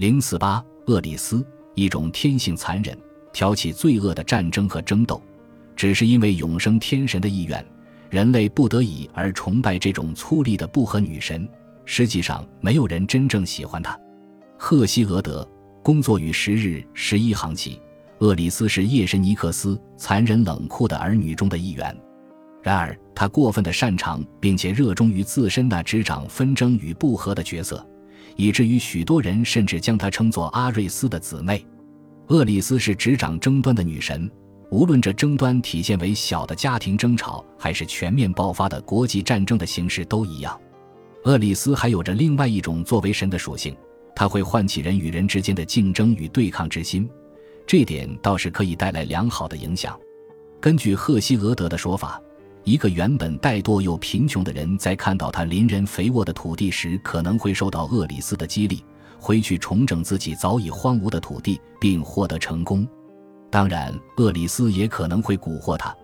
零四八，厄里斯，一种天性残忍、挑起罪恶的战争和争斗，只是因为永生天神的意愿，人类不得已而崇拜这种粗粝的不和女神。实际上，没有人真正喜欢她。赫西俄德工作于十日十一行起，厄里斯是夜神尼克斯残忍冷酷的儿女中的一员。然而，他过分的擅长并且热衷于自身那执掌纷争与不和的角色，以至于许多人甚至将她称作阿瑞斯的姊妹。厄里斯是执掌争端的女神，无论这争端体现为小的家庭争吵，还是全面爆发的国际战争的形式都一样。厄里斯还有着另外一种作为神的属性，他会唤起人与人之间的竞争与对抗之心，这点倒是可以带来良好的影响。根据赫西俄德的说法。一个原本怠惰又贫穷的人，在看到他邻人肥沃的土地时，可能会受到厄里斯的激励，回去重整自己早已荒芜的土地，并获得成功。当然，厄里斯也可能会蛊惑他，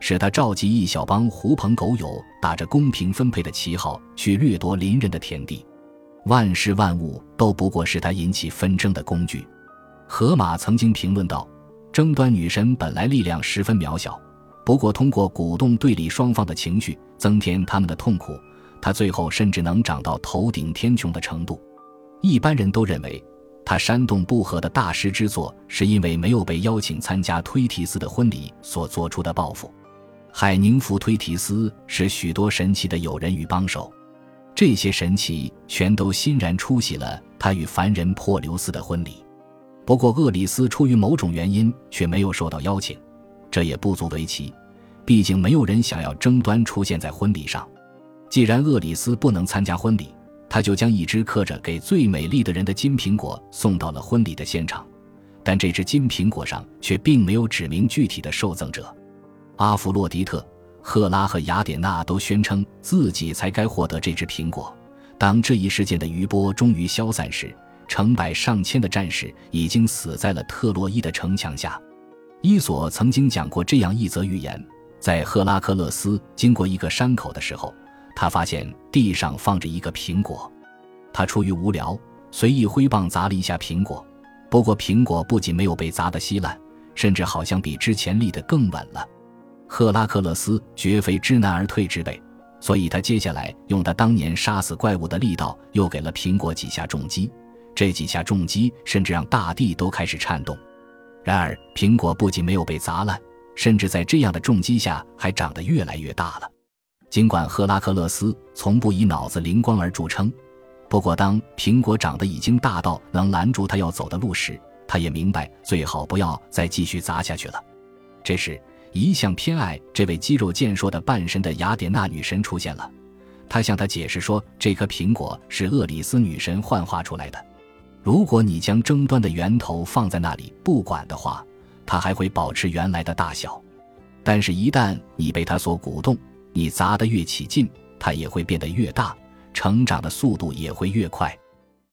使他召集一小帮狐朋狗友，打着公平分配的旗号去掠夺邻人的田地。万事万物都不过是他引起纷争的工具。荷马曾经评论道：“争端女神本来力量十分渺小。”不过，通过鼓动对立双方的情绪，增添他们的痛苦，他最后甚至能长到头顶天穹的程度。一般人都认为，他煽动不和的大师之作，是因为没有被邀请参加推提斯的婚礼所做出的报复。海宁福推提斯是许多神奇的友人与帮手，这些神奇全都欣然出席了他与凡人珀留斯的婚礼。不过，厄里斯出于某种原因却没有受到邀请。这也不足为奇，毕竟没有人想要争端出现在婚礼上。既然厄里斯不能参加婚礼，他就将一只刻着“给最美丽的人”的金苹果送到了婚礼的现场。但这只金苹果上却并没有指明具体的受赠者。阿弗洛狄特、赫拉和雅典娜都宣称自己才该获得这只苹果。当这一事件的余波终于消散时，成百上千的战士已经死在了特洛伊的城墙下。伊索曾经讲过这样一则寓言：在赫拉克勒斯经过一个山口的时候，他发现地上放着一个苹果。他出于无聊，随意挥棒砸了一下苹果。不过，苹果不仅没有被砸得稀烂，甚至好像比之前立得更稳了。赫拉克勒斯绝非知难而退之辈，所以他接下来用他当年杀死怪物的力道，又给了苹果几下重击。这几下重击甚至让大地都开始颤动。然而，苹果不仅没有被砸烂，甚至在这样的重击下还长得越来越大了。尽管赫拉克勒斯从不以脑子灵光而著称，不过当苹果长得已经大到能拦住他要走的路时，他也明白最好不要再继续砸下去了。这时，一向偏爱这位肌肉健硕的半神的雅典娜女神出现了，她向他解释说，这颗苹果是厄里斯女神幻化出来的。如果你将争端的源头放在那里不管的话，它还会保持原来的大小；但是，一旦你被它所鼓动，你砸得越起劲，它也会变得越大，成长的速度也会越快。